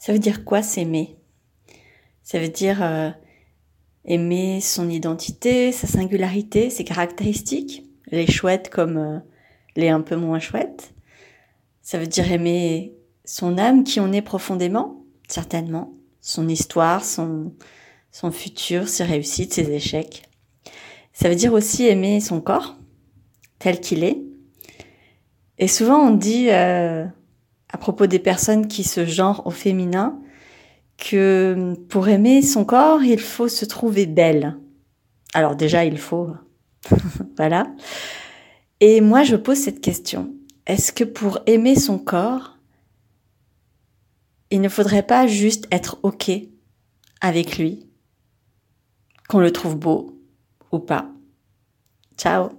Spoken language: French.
Ça veut dire quoi s'aimer? Ça veut dire euh, aimer son identité, sa singularité, ses caractéristiques, les chouettes comme euh, les un peu moins chouettes? Ça veut dire aimer son âme qui on est profondément, certainement, son histoire, son, son futur, ses réussites, ses échecs? Ça veut dire aussi aimer son corps tel qu'il est. Et souvent on dit euh, à propos des personnes qui se genrent au féminin que pour aimer son corps, il faut se trouver belle. Alors déjà, il faut. voilà. Et moi, je pose cette question. Est-ce que pour aimer son corps, il ne faudrait pas juste être OK avec lui, qu'on le trouve beau ou pas? Ciao